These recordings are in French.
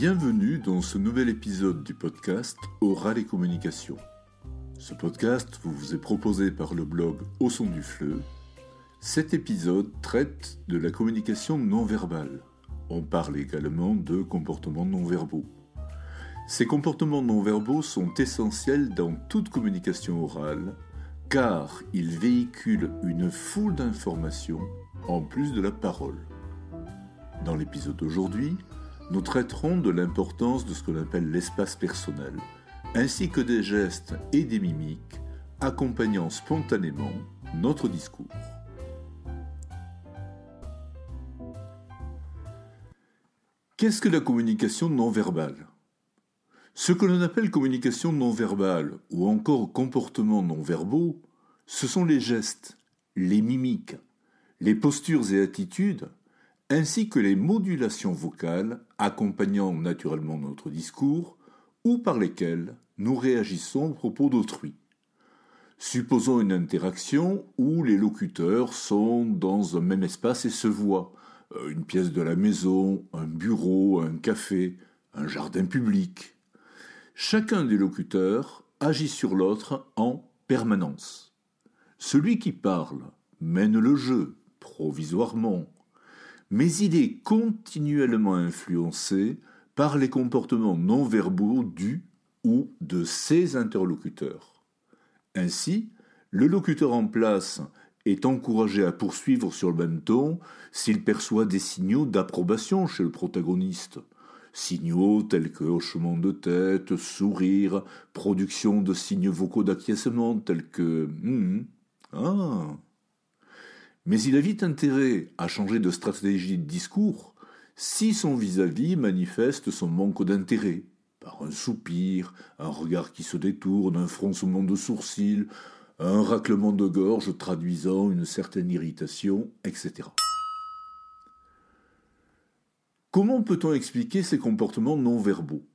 Bienvenue dans ce nouvel épisode du podcast Oral et Communication. Ce podcast vous est proposé par le blog Au son du fleu. Cet épisode traite de la communication non verbale. On parle également de comportements non verbaux. Ces comportements non verbaux sont essentiels dans toute communication orale car ils véhiculent une foule d'informations en plus de la parole. Dans l'épisode d'aujourd'hui, nous traiterons de l'importance de ce que l'on appelle l'espace personnel, ainsi que des gestes et des mimiques accompagnant spontanément notre discours. Qu'est-ce que la communication non verbale? Ce que l'on appelle communication non verbale ou encore comportements non verbaux, ce sont les gestes, les mimiques, les postures et attitudes ainsi que les modulations vocales accompagnant naturellement notre discours ou par lesquelles nous réagissons aux propos d'autrui. Supposons une interaction où les locuteurs sont dans un même espace et se voient, euh, une pièce de la maison, un bureau, un café, un jardin public. Chacun des locuteurs agit sur l'autre en permanence. Celui qui parle mène le jeu, provisoirement, mais il est continuellement influencé par les comportements non verbaux du ou de ses interlocuteurs. Ainsi, le locuteur en place est encouragé à poursuivre sur le même ton s'il perçoit des signaux d'approbation chez le protagoniste. Signaux tels que hochement de tête, sourire, production de signes vocaux d'acquiescement tels que hum, ah, mais il a vite intérêt à changer de stratégie de discours si son vis-à-vis manifeste son manque d'intérêt, par un soupir, un regard qui se détourne, un froncement de sourcils, un raclement de gorge traduisant une certaine irritation, etc. Comment peut-on expliquer ces comportements non verbaux?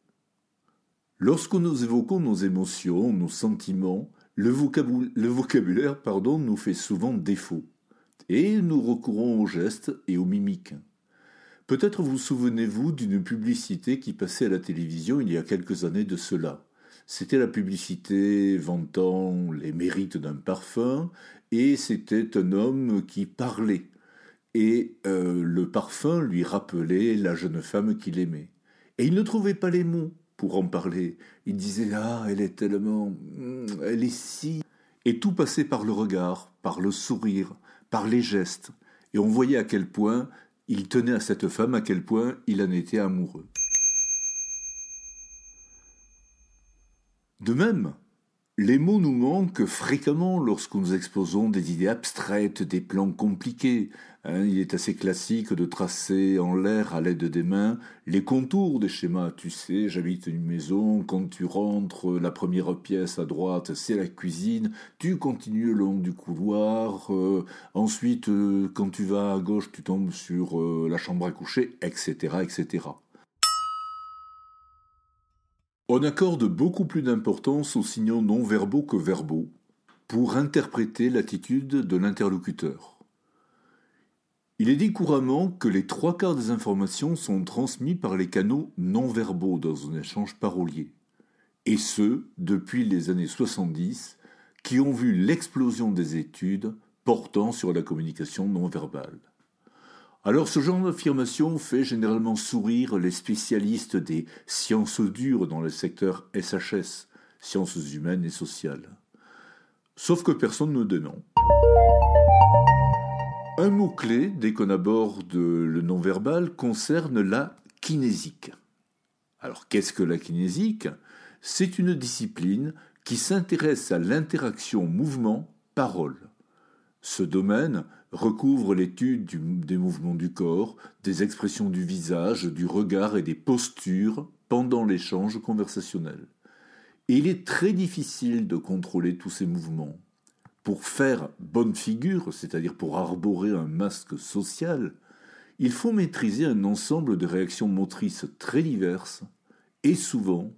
Lorsque nous évoquons nos émotions, nos sentiments, le, vocabulaire pardon, nous fait souvent défaut et nous recourons aux gestes et aux mimiques. Peut-être vous souvenez-vous d'une publicité qui passait à la télévision il y a quelques années de cela. C'était la publicité vantant les mérites d'un parfum, et c'était un homme qui parlait. Et euh, le parfum lui rappelait la jeune femme qu'il aimait. Et il ne trouvait pas les mots pour en parler. Il disait Ah, elle est tellement. Hmm, elle est si. Et tout passait par le regard, par le sourire, par les gestes, et on voyait à quel point il tenait à cette femme, à quel point il en était amoureux. De même, les mots nous manquent fréquemment lorsque nous exposons des idées abstraites, des plans compliqués. Hein. il est assez classique de tracer en l'air à l'aide des mains les contours des schémas. Tu sais, j'habite une maison, quand tu rentres, la première pièce à droite, c'est la cuisine, tu continues le long du couloir, euh, ensuite, euh, quand tu vas à gauche, tu tombes sur euh, la chambre à coucher, etc., etc. On accorde beaucoup plus d'importance aux signaux non verbaux que verbaux pour interpréter l'attitude de l'interlocuteur. Il est dit couramment que les trois quarts des informations sont transmises par les canaux non verbaux dans un échange parolier, et ce depuis les années 70 qui ont vu l'explosion des études portant sur la communication non verbale. Alors ce genre d'affirmation fait généralement sourire les spécialistes des sciences dures dans le secteur SHS, sciences humaines et sociales. Sauf que personne ne dénonce. Un mot-clé, dès qu'on aborde le non-verbal, concerne la kinésique. Alors qu'est-ce que la kinésique? C'est une discipline qui s'intéresse à l'interaction mouvement-parole. Ce domaine recouvre l'étude des mouvements du corps, des expressions du visage, du regard et des postures pendant l'échange conversationnel. Et il est très difficile de contrôler tous ces mouvements. Pour faire bonne figure, c'est-à-dire pour arborer un masque social, il faut maîtriser un ensemble de réactions motrices très diverses et souvent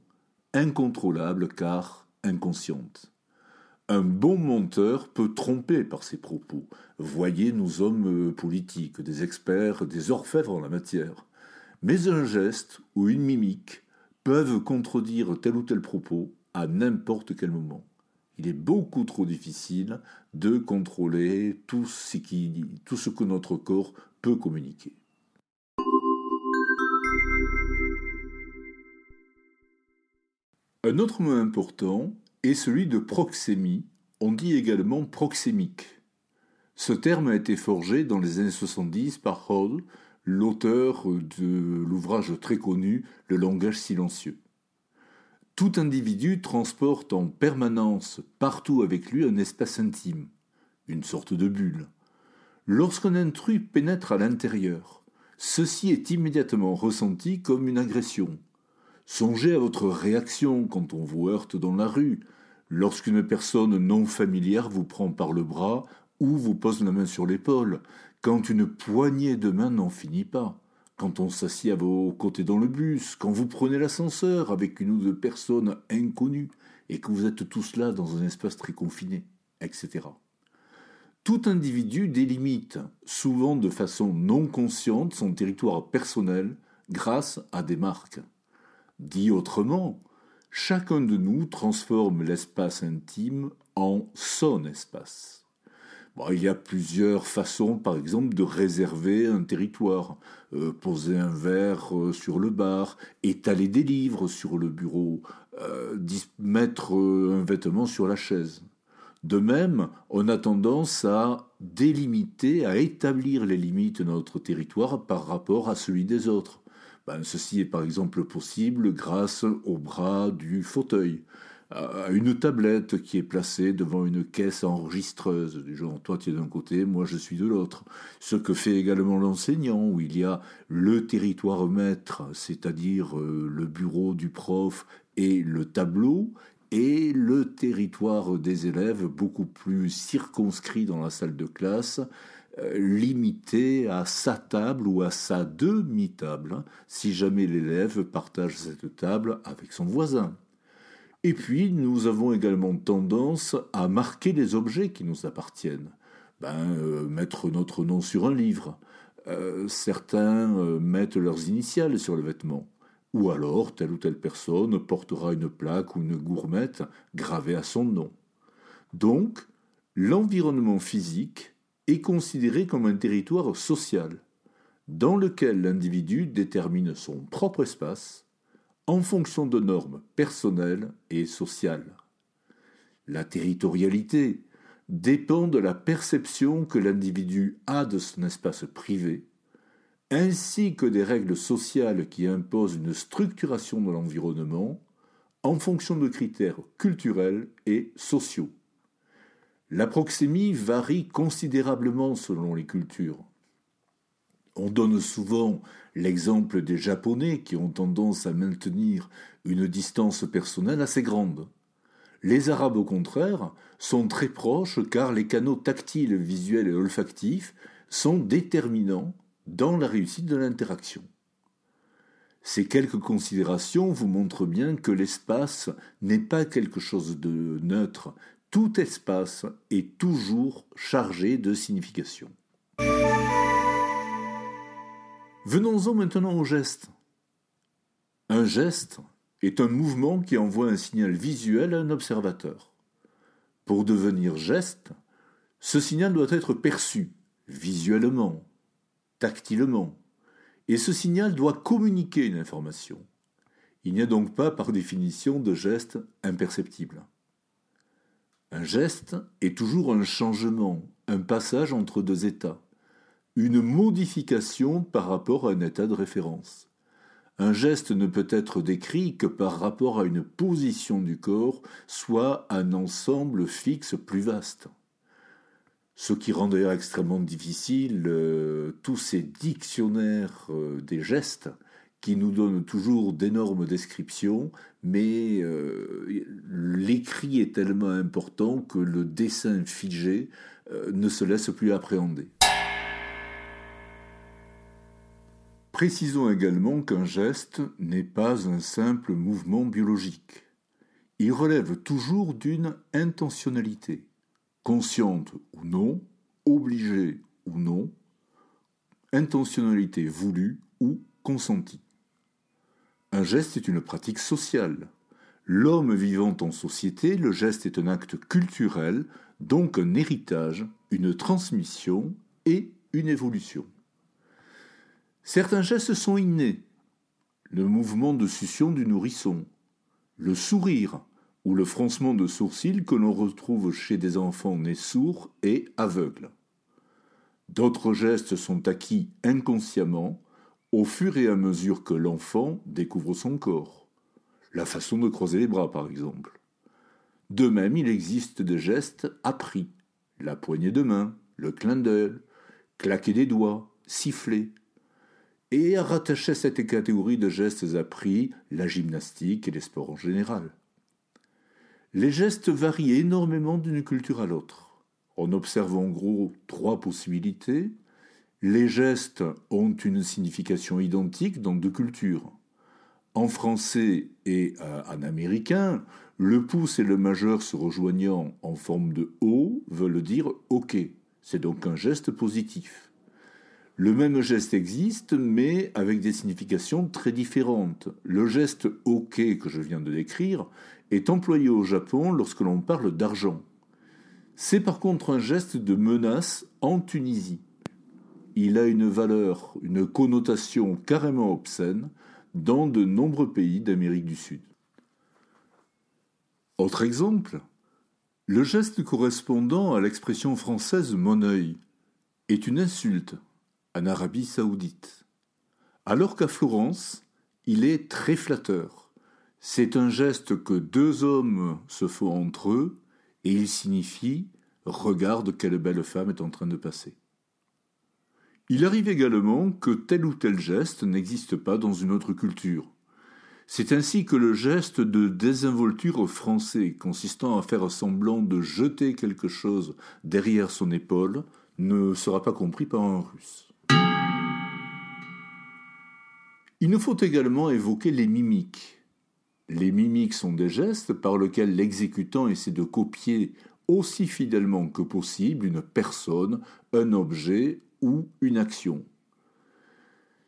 incontrôlables car inconscientes. Un bon monteur peut tromper par ses propos. Voyez nos hommes euh, politiques, des experts, des orfèvres en la matière. Mais un geste ou une mimique peuvent contredire tel ou tel propos à n'importe quel moment. Il est beaucoup trop difficile de contrôler tout ce que notre corps peut communiquer. Un autre mot important est celui de proxémie, on dit également proxémique. Ce terme a été forgé dans les années 70 par Hall, l'auteur de l'ouvrage très connu Le langage silencieux. Tout individu transporte en permanence partout avec lui un espace intime, une sorte de bulle. Lorsqu'un intrus pénètre à l'intérieur, ceci est immédiatement ressenti comme une agression. Songez à votre réaction quand on vous heurte dans la rue, lorsqu'une personne non familière vous prend par le bras ou vous pose la main sur l'épaule, quand une poignée de main n'en finit pas, quand on s'assied à vos côtés dans le bus, quand vous prenez l'ascenseur avec une ou deux personnes inconnues et que vous êtes tous là dans un espace très confiné, etc. Tout individu délimite, souvent de façon non consciente, son territoire personnel grâce à des marques. Dit autrement, chacun de nous transforme l'espace intime en son espace il y a plusieurs façons, par exemple, de réserver un territoire. Euh, poser un verre euh, sur le bar, étaler des livres sur le bureau, euh, mettre un vêtement sur la chaise. De même, on a tendance à délimiter, à établir les limites de notre territoire par rapport à celui des autres. Ben, ceci est par exemple possible grâce au bras du fauteuil à une tablette qui est placée devant une caisse enregistreuse, du genre toi tu es d'un côté, moi je suis de l'autre. Ce que fait également l'enseignant, où il y a le territoire maître, c'est-à-dire euh, le bureau du prof et le tableau, et le territoire des élèves beaucoup plus circonscrit dans la salle de classe, limité à sa table ou à sa demi-table, si jamais l'élève partage cette table avec son voisin. Et puis, nous avons également tendance à marquer les objets qui nous appartiennent. Ben, euh, mettre notre nom sur un livre. Euh, certains euh, mettent leurs initiales sur le vêtement. Ou alors, telle ou telle personne portera une plaque ou une gourmette gravée à son nom. Donc, l'environnement physique est considéré comme un territoire social, dans lequel l'individu détermine son propre espace, en fonction de normes personnelles et sociales. La territorialité dépend de la perception que l'individu a de son espace privé, ainsi que des règles sociales qui imposent une structuration de l'environnement en fonction de critères culturels et sociaux. La proxémie varie considérablement selon les cultures. On donne souvent l'exemple des Japonais qui ont tendance à maintenir une distance personnelle assez grande. Les Arabes, au contraire, sont très proches car les canaux tactiles, visuels et olfactifs sont déterminants dans la réussite de l'interaction. Ces quelques considérations vous montrent bien que l'espace n'est pas quelque chose de neutre. Tout espace est toujours chargé de signification. Venons-en maintenant au geste. Un geste est un mouvement qui envoie un signal visuel à un observateur. Pour devenir geste, ce signal doit être perçu visuellement, tactilement, et ce signal doit communiquer une information. Il n'y a donc pas par définition de geste imperceptible. Un geste est toujours un changement, un passage entre deux états une modification par rapport à un état de référence. Un geste ne peut être décrit que par rapport à une position du corps, soit un ensemble fixe plus vaste. Ce qui rend d'ailleurs extrêmement difficile euh, tous ces dictionnaires euh, des gestes qui nous donnent toujours d'énormes descriptions, mais euh, l'écrit est tellement important que le dessin figé ne se laisse plus appréhender. Précisons également qu'un geste n'est pas un simple mouvement biologique. Il relève toujours d'une intentionnalité, consciente ou non, obligée ou non, intentionnalité voulue ou consenti. Un geste est une pratique sociale. L'homme vivant en société, le geste est un acte culturel, donc un héritage, une transmission et une évolution. Certains gestes sont innés. Le mouvement de succion du nourrisson, le sourire ou le froncement de sourcils que l'on retrouve chez des enfants nés sourds et aveugles. D'autres gestes sont acquis inconsciemment au fur et à mesure que l'enfant découvre son corps la façon de croiser les bras par exemple. De même, il existe des gestes appris, la poignée de main, le clin d'œil, claquer des doigts, siffler. Et à rattacher à cette catégorie de gestes appris la gymnastique et les sports en général. Les gestes varient énormément d'une culture à l'autre. On observe en gros trois possibilités. Les gestes ont une signification identique dans deux cultures. En français et euh, en américain, le pouce et le majeur se rejoignant en forme de O veulent dire OK. C'est donc un geste positif. Le même geste existe, mais avec des significations très différentes. Le geste OK que je viens de décrire est employé au Japon lorsque l'on parle d'argent. C'est par contre un geste de menace en Tunisie. Il a une valeur, une connotation carrément obscène, dans de nombreux pays d'Amérique du Sud. Autre exemple, le geste correspondant à l'expression française mon œil est une insulte en Arabie saoudite, alors qu'à Florence, il est très flatteur. C'est un geste que deux hommes se font entre eux et il signifie Regarde quelle belle femme est en train de passer. Il arrive également que tel ou tel geste n'existe pas dans une autre culture. C'est ainsi que le geste de désinvolture français, consistant à faire semblant de jeter quelque chose derrière son épaule, ne sera pas compris par un russe. Il nous faut également évoquer les mimiques. Les mimiques sont des gestes par lesquels l'exécutant essaie de copier aussi fidèlement que possible une personne, un objet ou une action.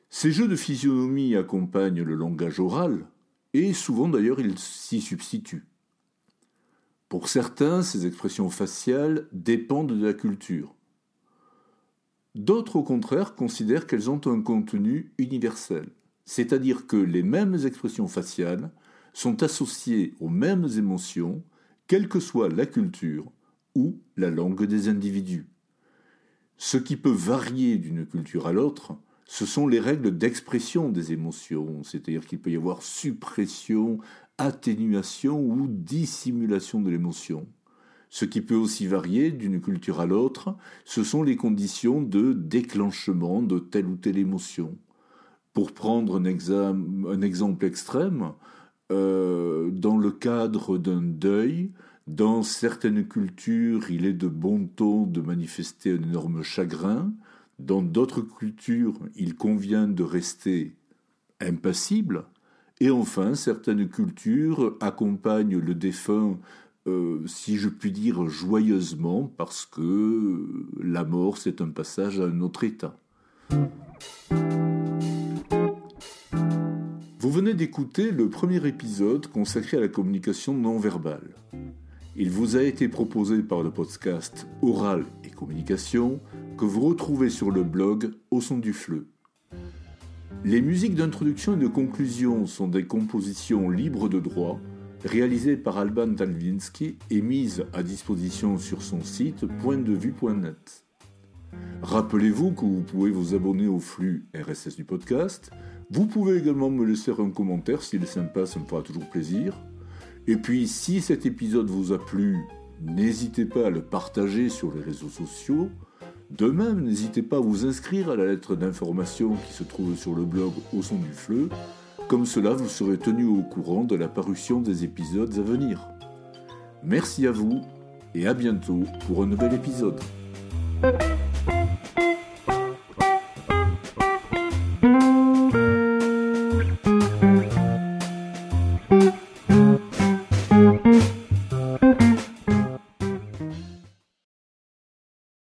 Ces jeux de physionomie accompagnent le langage oral, et souvent d'ailleurs ils s'y substituent. Pour certains, ces expressions faciales dépendent de la culture. D'autres, au contraire, considèrent qu'elles ont un contenu universel, c'est-à-dire que les mêmes expressions faciales sont associées aux mêmes émotions, quelle que soit la culture ou la langue des individus. Ce qui peut varier d'une culture à l'autre, ce sont les règles d'expression des émotions, c'est-à-dire qu'il peut y avoir suppression, atténuation ou dissimulation de l'émotion. Ce qui peut aussi varier d'une culture à l'autre, ce sont les conditions de déclenchement de telle ou telle émotion. Pour prendre un, exemple extrême, euh, dans le cadre d'un deuil, dans certaines cultures, il est de bon ton de manifester un énorme chagrin. Dans d'autres cultures, il convient de rester impassible. Et enfin, certaines cultures accompagnent le défunt, euh, si je puis dire, joyeusement, parce que la mort, c'est un passage à un autre état. Vous venez d'écouter le premier épisode consacré à la communication non verbale. Il vous a été proposé par le podcast Oral et Communication que vous retrouvez sur le blog Au son du fleu. Les musiques d'introduction et de conclusion sont des compositions libres de droit réalisées par Alban Talvinsky et mises à disposition sur son site pointdevue.net. Rappelez-vous que vous pouvez vous abonner au flux RSS du podcast. Vous pouvez également me laisser un commentaire s'il est sympa, ça me fera toujours plaisir. Et puis, si cet épisode vous a plu, n'hésitez pas à le partager sur les réseaux sociaux. De même, n'hésitez pas à vous inscrire à la lettre d'information qui se trouve sur le blog Au son du fleu. Comme cela, vous serez tenu au courant de la parution des épisodes à venir. Merci à vous et à bientôt pour un nouvel épisode.